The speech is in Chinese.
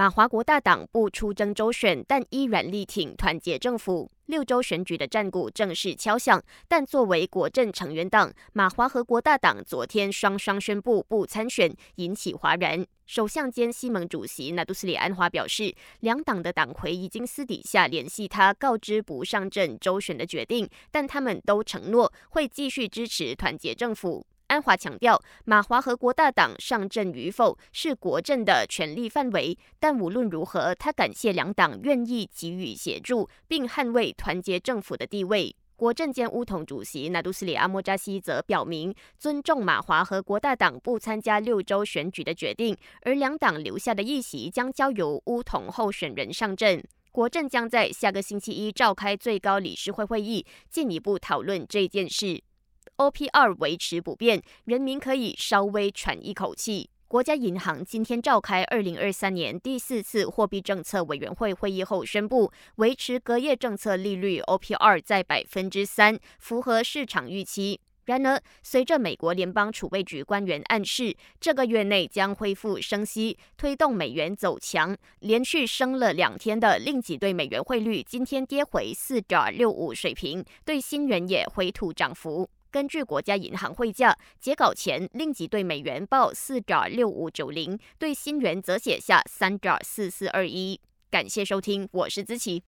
马华国大党不出征州选，但依然力挺团结政府。六州选举的战鼓正式敲响，但作为国政成员党，马华和国大党昨天双双宣布不参选，引起哗然。首相兼西盟主席纳杜斯里安华表示，两党的党魁已经私底下联系他，告知不上阵州选的决定，但他们都承诺会继续支持团结政府。安华强调，马华和国大党上阵与否是国政的权力范围，但无论如何，他感谢两党愿意给予协助，并捍卫团结政府的地位。国政兼乌统主席纳杜斯里阿莫扎西则表明，尊重马华和国大党不参加六州选举的决定，而两党留下的议席将交由乌统候选人上阵。国政将在下个星期一召开最高理事会会议，进一步讨论这件事。OPR 维持不变，人民可以稍微喘一口气。国家银行今天召开二零二三年第四次货币政策委员会会议后宣布，维持隔夜政策利率 OPR 在百分之三，符合市场预期。然而，随着美国联邦储备局官员暗示，这个月内将恢复升息，推动美元走强，连续升了两天的令吉对美元汇率今天跌回四点六五水平，对新元也回吐涨幅。根据国家银行汇价，截稿前令吉对美元报四点六五九零，对新元则写下三点四四二一。感谢收听，我是子琪。